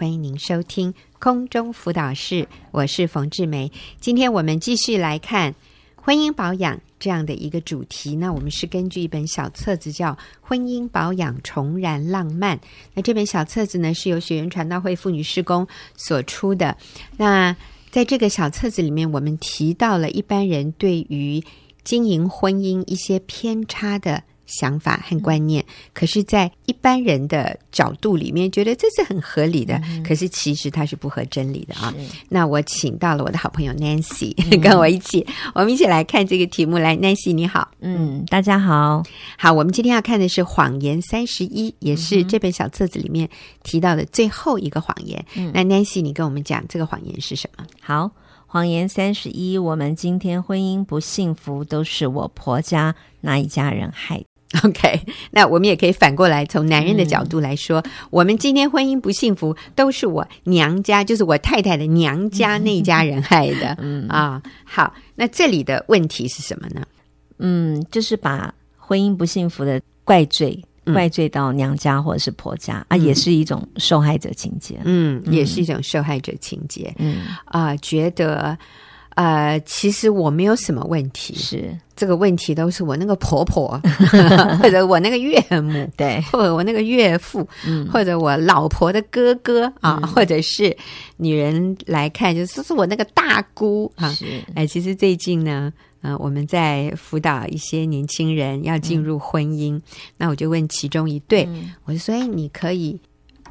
欢迎您收听空中辅导室，我是冯志梅。今天我们继续来看婚姻保养这样的一个主题。那我们是根据一本小册子叫《婚姻保养重燃浪漫》。那这本小册子呢，是由学园传道会妇女事工所出的。那在这个小册子里面，我们提到了一般人对于经营婚姻一些偏差的想法和观念，可是，在一般人的角度里面，觉得这是很合理的。嗯、可是，其实它是不合真理的啊。那我请到了我的好朋友 Nancy、嗯、跟我一起，我们一起来看这个题目。来，Nancy，你好，嗯，大家好，好。我们今天要看的是谎言三十一，也是这本小册子里面提到的最后一个谎言。嗯、那 Nancy，你跟我们讲这个谎言是什么？好，谎言三十一，我们今天婚姻不幸福，都是我婆家那一家人害的。OK，那我们也可以反过来从男人的角度来说，嗯、我们今天婚姻不幸福，都是我娘家，就是我太太的娘家那一家人害的。嗯啊，好，那这里的问题是什么呢？嗯，就是把婚姻不幸福的怪罪怪罪到娘家或者是婆家、嗯、啊，也是一种受害者情节。嗯，也是一种受害者情节。嗯啊，觉得。呃，其实我没有什么问题，是。这个问题都是我那个婆婆，或者我那个岳母，对，或者我那个岳父，嗯、或者我老婆的哥哥啊，嗯、或者是女人来看，就是是我那个大姑啊。是，哎，其实最近呢，呃，我们在辅导一些年轻人要进入婚姻，嗯、那我就问其中一对，嗯、我就说，哎，你可以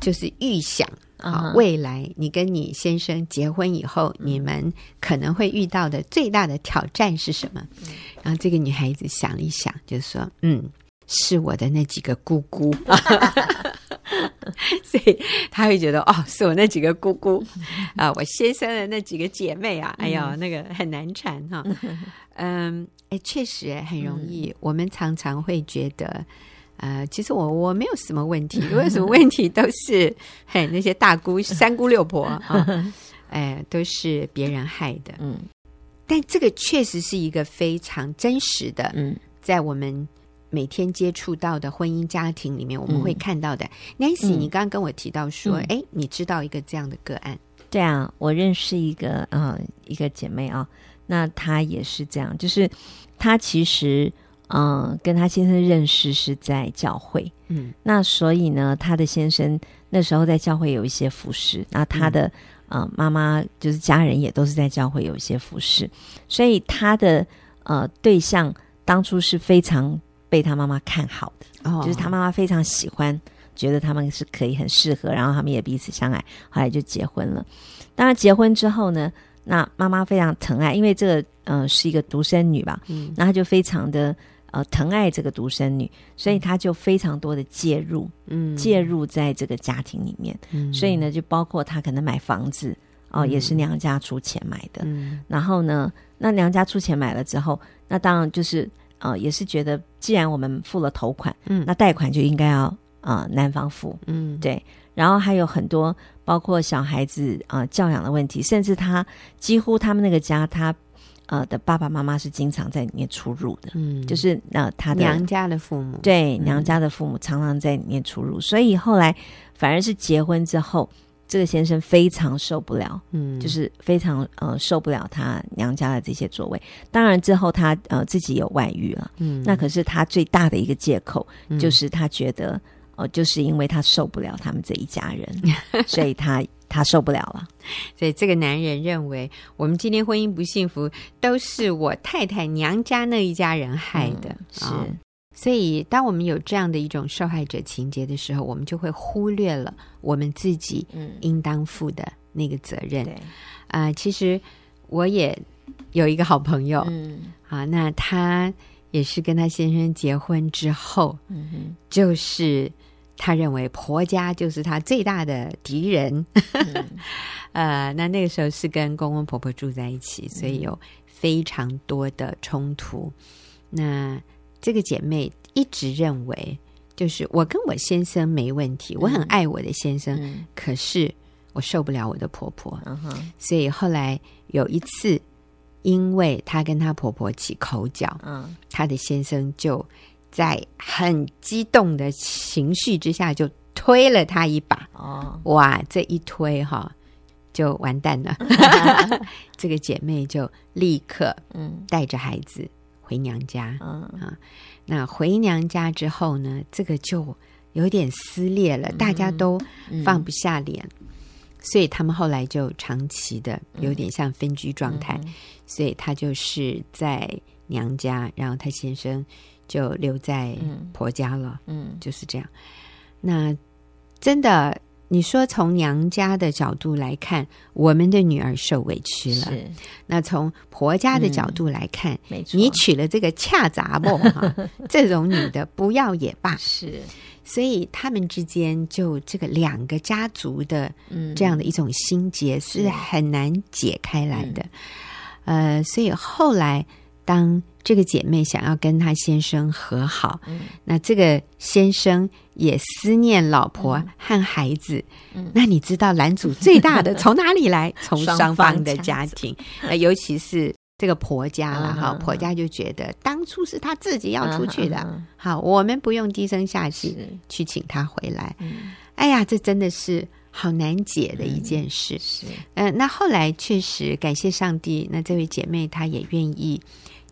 就是预想。啊，未来你跟你先生结婚以后，嗯、你们可能会遇到的最大的挑战是什么？嗯、然后这个女孩子想了一想，就说：“嗯，是我的那几个姑姑。”所以她会觉得哦，是我那几个姑姑啊，我先生的那几个姐妹啊，哎呦，那个很难缠哈。嗯，哎，确实很容易。嗯、我们常常会觉得。呃，其实我我没有什么问题，我有什么问题都是嘿那些大姑、三姑六婆啊，哎，都是别人害的。嗯，但这个确实是一个非常真实的，嗯，在我们每天接触到的婚姻家庭里面，我们会看到的。嗯、Nancy，你刚刚跟我提到说，哎、嗯，你知道一个这样的个案？对啊，我认识一个呃一个姐妹啊，那她也是这样，就是她其实。嗯，跟他先生认识是在教会，嗯，那所以呢，他的先生那时候在教会有一些服侍，那他的呃、嗯、妈妈就是家人也都是在教会有一些服侍，所以他的呃对象当初是非常被他妈妈看好的，哦，就是他妈妈非常喜欢，觉得他们是可以很适合，然后他们也彼此相爱，后来就结婚了。当然结婚之后呢，那妈妈非常疼爱，因为这个呃是一个独生女吧，嗯，那她就非常的。呃，疼爱这个独生女，所以他就非常多的介入，嗯，介入在这个家庭里面，嗯，所以呢，就包括他可能买房子，哦，嗯，也是娘家出钱买的，嗯，然后呢，那娘家出钱买了之后，那当然就是呃，也是觉得既然我们付了头款，嗯，那贷款就应该要呃男方付，嗯，对，然后还有很多包括小孩子啊，呃，教养的问题，甚至他几乎他们那个家他。呃的爸爸妈妈是经常在里面出入的，嗯，就是呃他的娘家的父母，对，娘家的父母常常在里面出入，嗯、所以后来反而是结婚之后，这个先生非常受不了，嗯，就是非常呃受不了他娘家的这些座位。当然之后他呃自己有外遇了，嗯，那可是他最大的一个借口就是他觉得呃，就是因为他受不了他们这一家人，所以他。他受不了了，所以这个男人认为，我们今天婚姻不幸福，都是我太太娘家那一家人害的。嗯、是、哦，所以当我们有这样的一种受害者情节的时候，我们就会忽略了我们自己应当负的那个责任。对、嗯，啊、呃，其实我也有一个好朋友，嗯，啊，那他也是跟他先生结婚之后，嗯哼，就是。他认为婆家就是他最大的敌人，嗯、呃，那那个时候是跟公公婆婆住在一起，所以有非常多的冲突。嗯、那这个姐妹一直认为，就是我跟我先生没问题，嗯、我很爱我的先生，嗯、可是我受不了我的婆婆，嗯、所以后来有一次，因为她跟她婆婆起口角，嗯，她的先生就。在很激动的情绪之下，就推了他一把。哦，哇，这一推哈，就完蛋了。这个姐妹就立刻嗯带着孩子回娘家。嗯啊，那回娘家之后呢，这个就有点撕裂了，大家都放不下脸。所以他们后来就长期的有点像分居状态，嗯、所以他就是在娘家，然后她先生就留在婆家了。嗯，就是这样。那真的，你说从娘家的角度来看，我们的女儿受委屈了。是。那从婆家的角度来看，嗯、没错，你娶了这个恰杂不哈，这种女的不要也罢。是。所以他们之间就这个两个家族的这样的一种心结是很难解开来的，嗯、呃，所以后来当这个姐妹想要跟她先生和好，嗯、那这个先生也思念老婆和孩子，嗯、那你知道拦阻最大的 从哪里来？从双方的家庭，呃，尤其是。这个婆家了哈，uh. 婆家就觉得当初是他自己要出去的，uh. 好，我们不用低声下气去请他回来。哎呀，这真的是好难解的一件事。嗯、是，嗯、呃，那后来确实感谢上帝，那这位姐妹她也愿意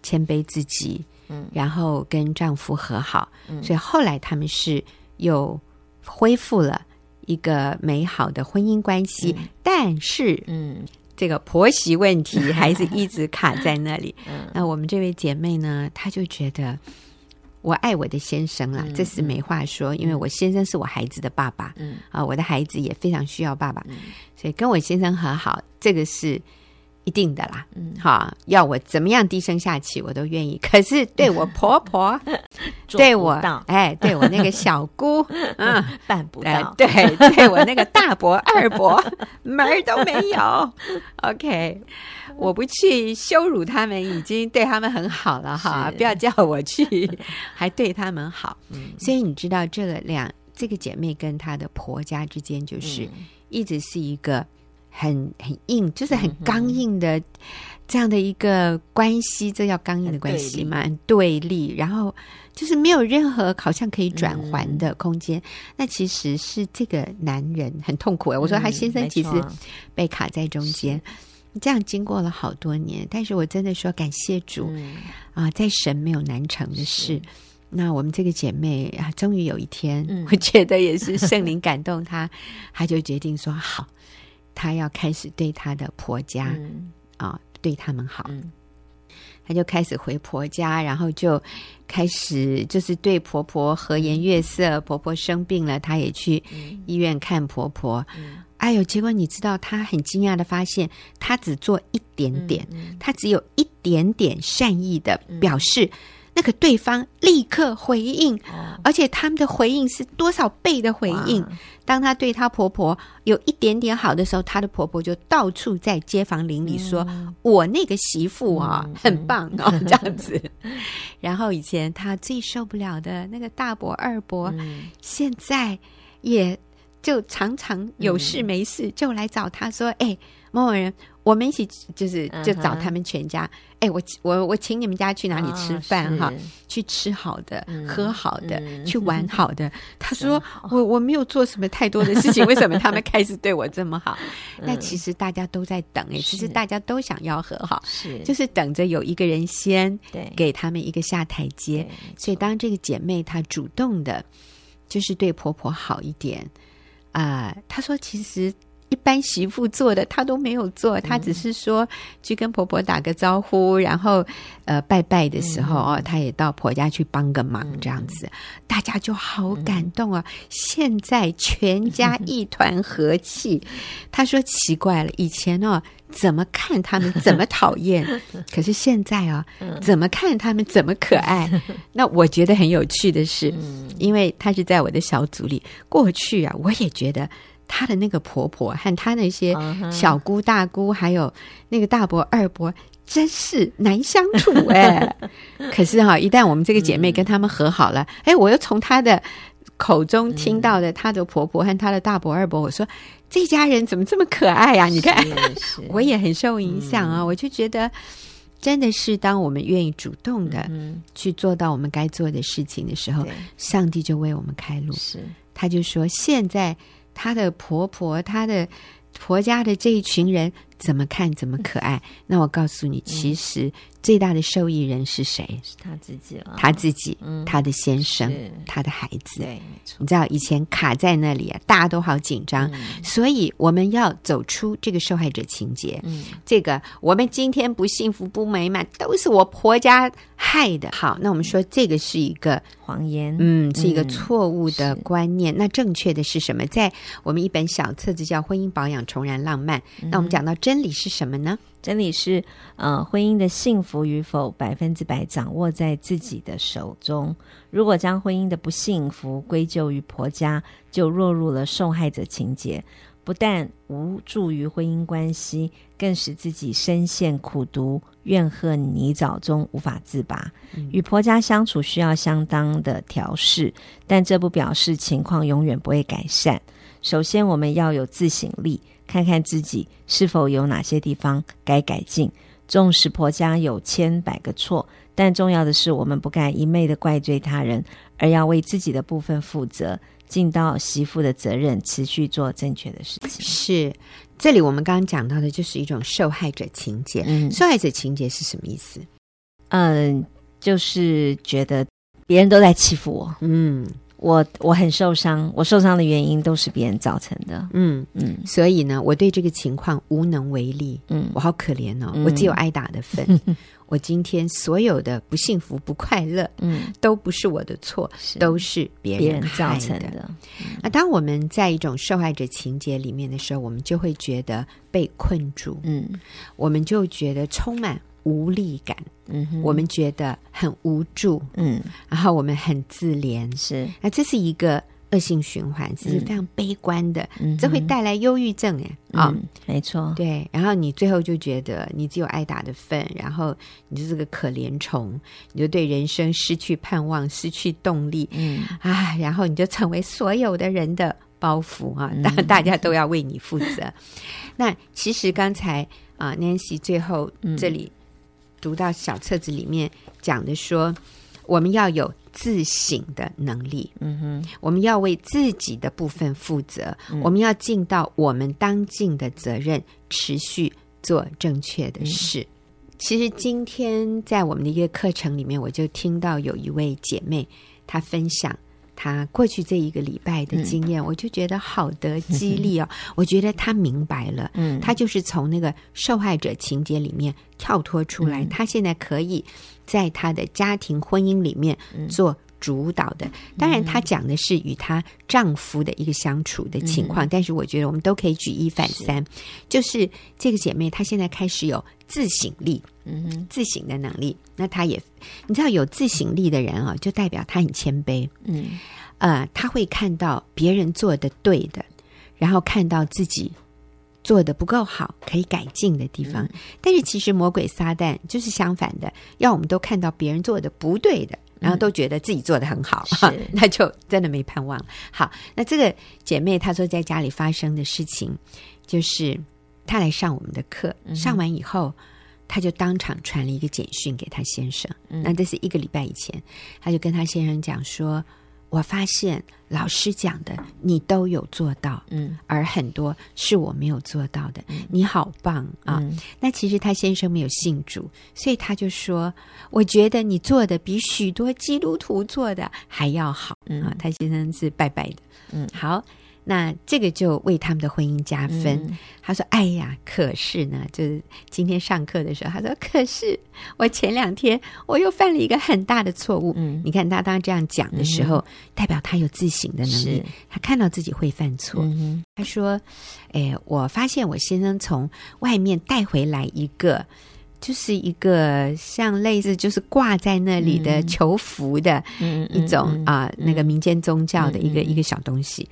谦卑自己，嗯，然后跟丈夫和好，嗯，所以后来他们是又恢复了一个美好的婚姻关系，嗯、但是，嗯。这个婆媳问题还是一直卡在那里。那我们这位姐妹呢，她就觉得我爱我的先生啊，这是没话说，因为我先生是我孩子的爸爸，嗯。啊，我的孩子也非常需要爸爸，所以跟我先生和好，这个是。一定的啦，嗯，好，要我怎么样低声下气，我都愿意。可是对我婆婆，对我，哎，对我那个小姑，嗯，办不到。对，对我那个大伯、二伯，门儿都没有。OK，我不去羞辱他们，已经对他们很好了哈。不要叫我去，还对他们好。所以你知道，这个两这个姐妹跟她的婆家之间，就是一直是一个。很很硬，就是很刚硬的这样的一个关系，这叫刚硬的关系嘛？很对立，然后就是没有任何好像可以转圜的空间。嗯、那其实是这个男人很痛苦哎。我说他先生其实被卡在中间，嗯、这样经过了好多年。但是我真的说感谢主、嗯、啊，在神没有难成的事。那我们这个姐妹啊，终于有一天，嗯、我觉得也是圣灵感动她，她就决定说好。她要开始对她的婆家、嗯、啊，对他们好。她、嗯、就开始回婆家，然后就开始就是对婆婆和颜悦色。婆婆生病了，她也去医院看婆婆。嗯、哎呦，结果你知道，她很惊讶的发现，她只做一点点，她、嗯、只有一点点善意的表示。嗯那个对方立刻回应，而且他们的回应是多少倍的回应？当她对她婆婆有一点点好的时候，她的婆婆就到处在街坊邻里说：“我那个媳妇啊，很棒哦，这样子。”然后以前她最受不了的那个大伯二伯，现在也就常常有事没事就来找她说：“哎，某某人。”我们一起就是就找他们全家，哎、uh huh.，我我我请你们家去哪里吃饭哈？Oh, 去吃好的，嗯、喝好的，嗯、去玩好的。他说我我没有做什么太多的事情，为什么他们开始对我这么好？那其实大家都在等哎，其实大家都想要和好，是就是等着有一个人先给他们一个下台阶。所以当这个姐妹她主动的，就是对婆婆好一点啊，呃、她说其实。一般媳妇做的，她都没有做，她只是说去跟婆婆打个招呼，然后呃拜拜的时候哦，她也到婆家去帮个忙，这样子，大家就好感动啊！现在全家一团和气。她说奇怪了，以前哦怎么看他们 怎么讨厌，可是现在啊怎么看他们怎么可爱。那我觉得很有趣的是，因为她是在我的小组里，过去啊我也觉得。她的那个婆婆和她那些小姑大姑，还有那个大伯二伯，真是难相处 哎。可是哈，一旦我们这个姐妹跟他们和好了，哎，我又从她的口中听到的她的婆婆和她的大伯二伯，我说这家人怎么这么可爱呀？你看，我也很受影响啊。我就觉得，真的是当我们愿意主动的去做到我们该做的事情的时候，上帝就为我们开路。是。他就说：“现在她的婆婆，她的婆家的这一群人怎么看怎么可爱。”那我告诉你，其实。最大的受益人是谁？是他自己了。他自己，嗯，他的先生，他的孩子。对，没错。你知道以前卡在那里啊，大家都好紧张，嗯，所以我们要走出这个受害者情节。嗯，这个我们今天不幸福不美满，都是我婆家害的。好，那我们说这个是一个谎言，嗯，是一个错误的观念。嗯，那正确的是什么？在我们一本小册子叫《婚姻保养重燃浪漫》，嗯，那我们讲到真理是什么呢？真理是，呃，婚姻的幸福与否百分之百掌握在自己的手中。如果将婚姻的不幸福归咎于婆家，就落入了受害者情节，不但无助于婚姻关系，更使自己深陷苦毒、怨恨泥沼中无法自拔。嗯。与婆家相处需要相当的调试，但这不表示情况永远不会改善。首先，我们要有自省力。看看自己是否有哪些地方该改进。纵使婆家有千百个错，但重要的是我们不该一昧的怪罪他人，而要为自己的部分负责，尽到媳妇的责任，持续做正确的事情。是，这里我们刚刚讲到的就是一种受害者情节。嗯，受害者情节是什么意思？嗯，就是觉得别人都在欺负我。嗯。我我很受伤，我受伤的原因都是别人造成的。嗯嗯，所以呢，我对这个情况无能为力。嗯，我好可怜哦，嗯、我只有挨打的份。嗯、我今天所有的不幸福、不快乐，嗯，都不是我的错，都是别人造成的。那、嗯、当我们在一种受害者情节里面的时候，我们就会觉得被困住。嗯，我们就觉得充满。无力感，嗯哼，我们觉得很无助，嗯，然后我们很自怜，是，那这是一个恶性循环，这是非常悲观的，嗯，这会带来忧郁症，哎，啊，没错，对，然后你最后就觉得你只有挨打的份，然后你就是个可怜虫，你就对人生失去盼望，失去动力，嗯，啊，然后你就成为所有的人的包袱啊，当然大家都要为你负责。嗯、那其实刚才啊，Nancy 最后这里。读到小册子里面讲的说，我们要有自省的能力，嗯哼，我们要为自己的部分负责，嗯、我们要尽到我们当尽的责任，持续做正确的事。嗯、其实今天在我们的一个课程里面，我就听到有一位姐妹她分享。他过去这一个礼拜的经验，嗯、我就觉得好的激励哦。嗯、我觉得他明白了，嗯，他就是从那个受害者情节里面跳脱出来，嗯、他现在可以在他的家庭婚姻里面做主导的。嗯、当然，她讲的是与她丈夫的一个相处的情况，嗯、但是我觉得我们都可以举一反三，是就是这个姐妹她现在开始有自省力，嗯哼，自省的能力。那她也，你知道，有自省力的人啊，就代表她很谦卑，嗯。呃，他会看到别人做的对的，然后看到自己做的不够好，可以改进的地方。嗯、但是其实魔鬼撒旦就是相反的，要我们都看到别人做的不对的，然后都觉得自己做的很好，嗯、那就真的没盼望。好，那这个姐妹她说在家里发生的事情，就是她来上我们的课，嗯、上完以后，她就当场传了一个简讯给她先生。嗯、那这是一个礼拜以前，她就跟她先生讲说。我发现老师讲的你都有做到，嗯，而很多是我没有做到的。嗯、你好棒啊！嗯、那其实他先生没有信主，所以他就说：“我觉得你做的比许多基督徒做的还要好。嗯”啊，他先生是拜拜的，嗯，好。那这个就为他们的婚姻加分。嗯、他说：“哎呀，可是呢，就是今天上课的时候，他说，可是我前两天我又犯了一个很大的错误。嗯，你看他当这样讲的时候，嗯、代表他有自省的能力，他看到自己会犯错。嗯、他说：，哎，我发现我先生从外面带回来一个。”就是一个像类似就是挂在那里的求福的一种啊，那个民间宗教的一个一个小东西。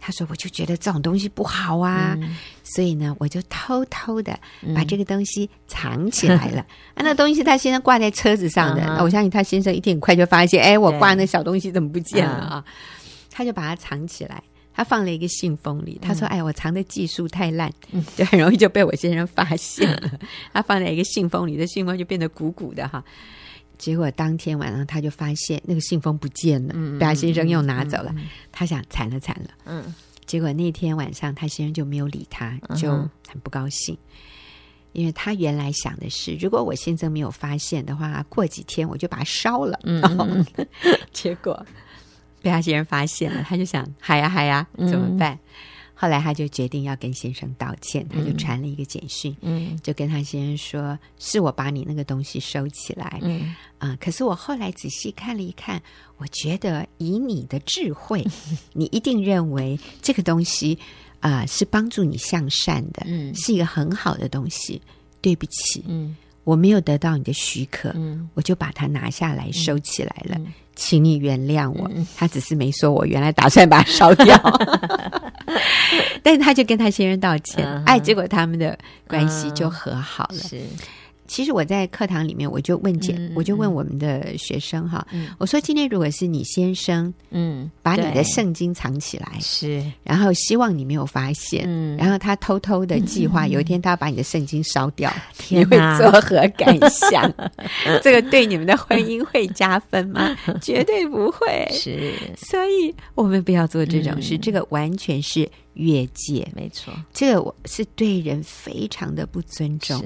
他说：“我就觉得这种东西不好啊，所以呢，我就偷偷的把这个东西藏起来了。啊，那东西他先生挂在车子上的，那我相信他先生一定很快就发现，哎，我挂那小东西怎么不见了啊？他就把它藏起来。”他放了一个信封里，他说：“哎，我藏的技术太烂，嗯、就很容易就被我先生发现了。嗯 ”他放在一个信封里，的信封就变得鼓鼓的哈。结果当天晚上他就发现那个信封不见了，被他先生又拿走了。他想惨了惨了，嗯。结果那天晚上他先生就没有理他，就很不高兴，因为他原来想的是，如果我先生没有发现的话，过几天我就把它烧了。嗯，结果被他先生发现了，他就想嗨呀嗨呀，怎么办？后来他就决定要跟先生道歉，他就传了一个简讯，嗯，就跟他先生说：“是我把你那个东西收起来，嗯。啊、呃，可是我后来仔细看了一看，我觉得以你的智慧，你一定认为这个东西啊、呃、是帮助你向善的，嗯，是一个很好的东西。对不起，嗯，我没有得到你的许可，嗯，我就把它拿下来收起来了。”嗯。请你原谅我，他只是没说我原来打算把它烧掉，但是他就跟他先生道歉，哎，结果他们的关系就和好了。是。其实我在课堂里面，我就问姐，我就问我们的学生哈，我说今天如果是你先生，嗯，把你的圣经藏起来，是，然后希望你没有发现，嗯，然后他偷偷的计划有一天他要把你的圣经烧掉，你会作何感想？这个对你们的婚姻会加分吗？绝对不会。是，所以我们不要做这种事，这个完全是越界，没错，这个我是对人非常的不尊重。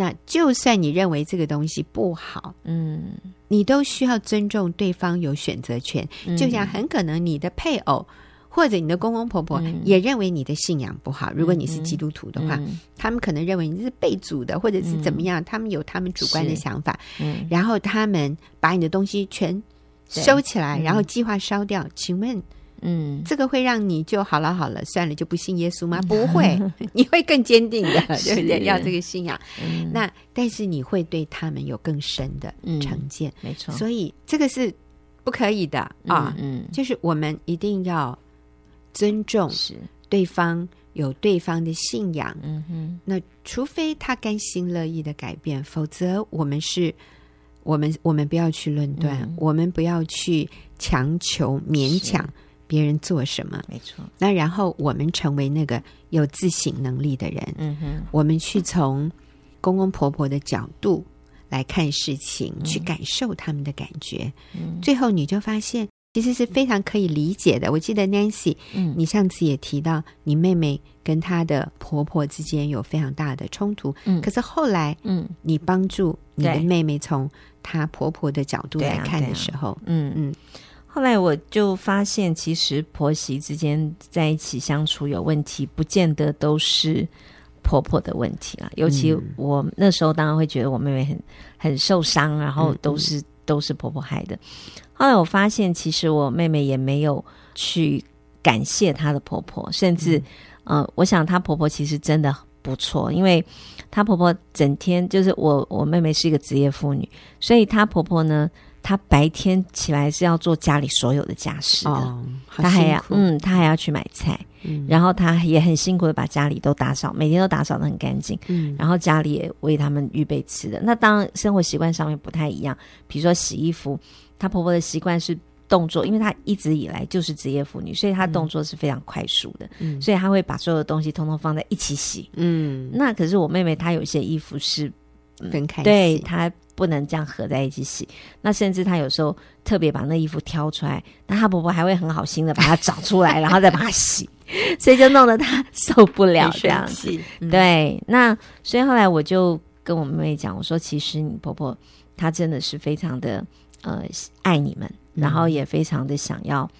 那就算你认为这个东西不好，嗯，你都需要尊重对方有选择权。嗯、就像很可能你的配偶或者你的公公婆婆也认为你的信仰不好。嗯、如果你是基督徒的话，嗯、他们可能认为你是被主的，或者是怎么样，嗯、他们有他们主观的想法。嗯，然后他们把你的东西全收起来，然后计划烧掉。嗯、请问？嗯，这个会让你就好了，好了，算了，就不信耶稣吗？不会，你会更坚定的，对不对？要这个信仰。嗯、那但是你会对他们有更深的成见，嗯、没错。所以这个是不可以的啊。嗯，嗯就是我们一定要尊重对方有对方的信仰。嗯哼。那除非他甘心乐意的改变，否则我们是，我们我们不要去论断，嗯、我们不要去强求勉强。别人做什么？没错。那然后我们成为那个有自省能力的人。嗯哼。我们去从公公婆婆的角度来看事情，嗯、去感受他们的感觉。嗯。最后你就发现，其实是非常可以理解的。我记得 Nancy，嗯，你上次也提到，你妹妹跟她的婆婆之间有非常大的冲突。嗯。可是后来，嗯，你帮助你的妹妹从她婆婆的角度来看的时候，嗯嗯。后来我就发现，其实婆媳之间在一起相处有问题，不见得都是婆婆的问题啦。尤其我那时候当然会觉得我妹妹很很受伤，然后都是、嗯、都是婆婆害的。后来我发现，其实我妹妹也没有去感谢她的婆婆，甚至，嗯、呃，我想她婆婆其实真的不错，因为她婆婆整天就是我我妹妹是一个职业妇女，所以她婆婆呢。她白天起来是要做家里所有的家事的，哦、她还要嗯，她还要去买菜，嗯、然后她也很辛苦的把家里都打扫，每天都打扫的很干净，嗯，然后家里也为他们预备吃的。那当然生活习惯上面不太一样，比如说洗衣服，她婆婆的习惯是动作，因为她一直以来就是职业妇女，所以她动作是非常快速的，嗯，所以她会把所有的东西通通放在一起洗，嗯，那可是我妹妹她有些衣服是分开洗，对她。不能这样合在一起洗，那甚至她有时候特别把那衣服挑出来，那她婆婆还会很好心的把它找出来，然后再把它洗，所以就弄得她受不了这样子。嗯、对，那所以后来我就跟我妹妹讲，我说其实你婆婆她真的是非常的呃爱你们，然后也非常的想要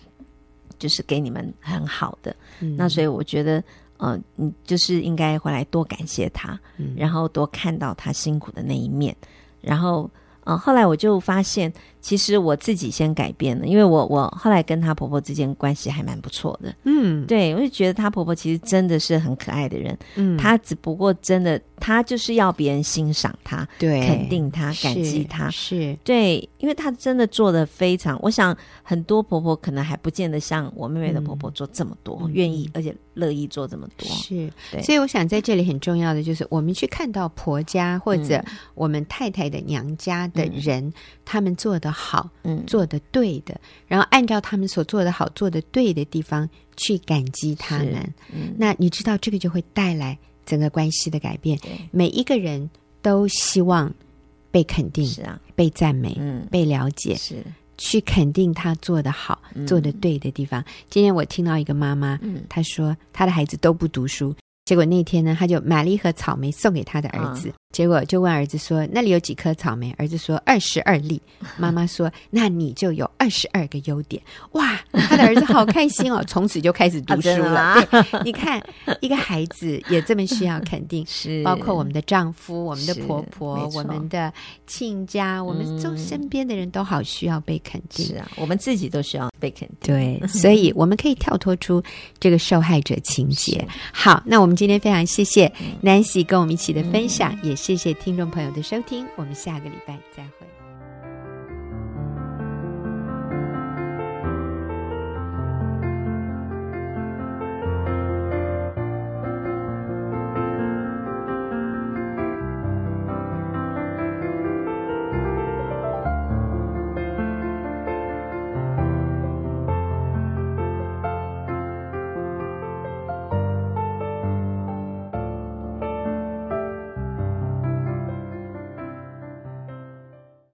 就是给你们很好的，嗯、那所以我觉得。呃，你就是应该回来多感谢他，嗯、然后多看到他辛苦的那一面，然后，嗯，后来我就发现。其实我自己先改变了，因为我我后来跟她婆婆之间关系还蛮不错的，嗯，对，我就觉得她婆婆其实真的是很可爱的人，嗯，她只不过真的她就是要别人欣赏她，对，肯定她，感激她，是。对，因为她真的做的非常，我想很多婆婆可能还不见得像我妹妹的婆婆做这么多，嗯、愿意而且乐意做这么多，是，对，所以我想在这里很重要的就是我们去看到婆家或者我们太太的娘家的人，嗯、他们做的。好，嗯，做的对的，然后按照他们所做的好、做的对的地方去感激他们，嗯，那你知道这个就会带来整个关系的改变。对。每一个人都希望被肯定，是啊，被赞美，嗯，被了解，是。去肯定他做的好、嗯。做的对的地方。今天我听到一个妈妈，嗯。她说她的孩子都不读书，结果那天呢，她就买了一盒草莓送给她的儿子。嗯结果就问儿子说：“那里有几颗草莓？”儿子说：“二十二粒。”妈妈说：“那你就有二十二个优点。”哇，他的儿子好开心哦，从此就开始读书了。啊对，你看，一个孩子也这么需要肯定，是包括我们的丈夫、我们的婆婆、我们的亲家、我们周身边的人都好需要被肯定。是啊，我们自己都需要被肯定。对，所以我们可以跳脱出这个受害者情节。好，那我们今天非常谢谢 Nancy 跟我们一起的分享，也谢谢听众朋友的收听，我们下个礼拜再会。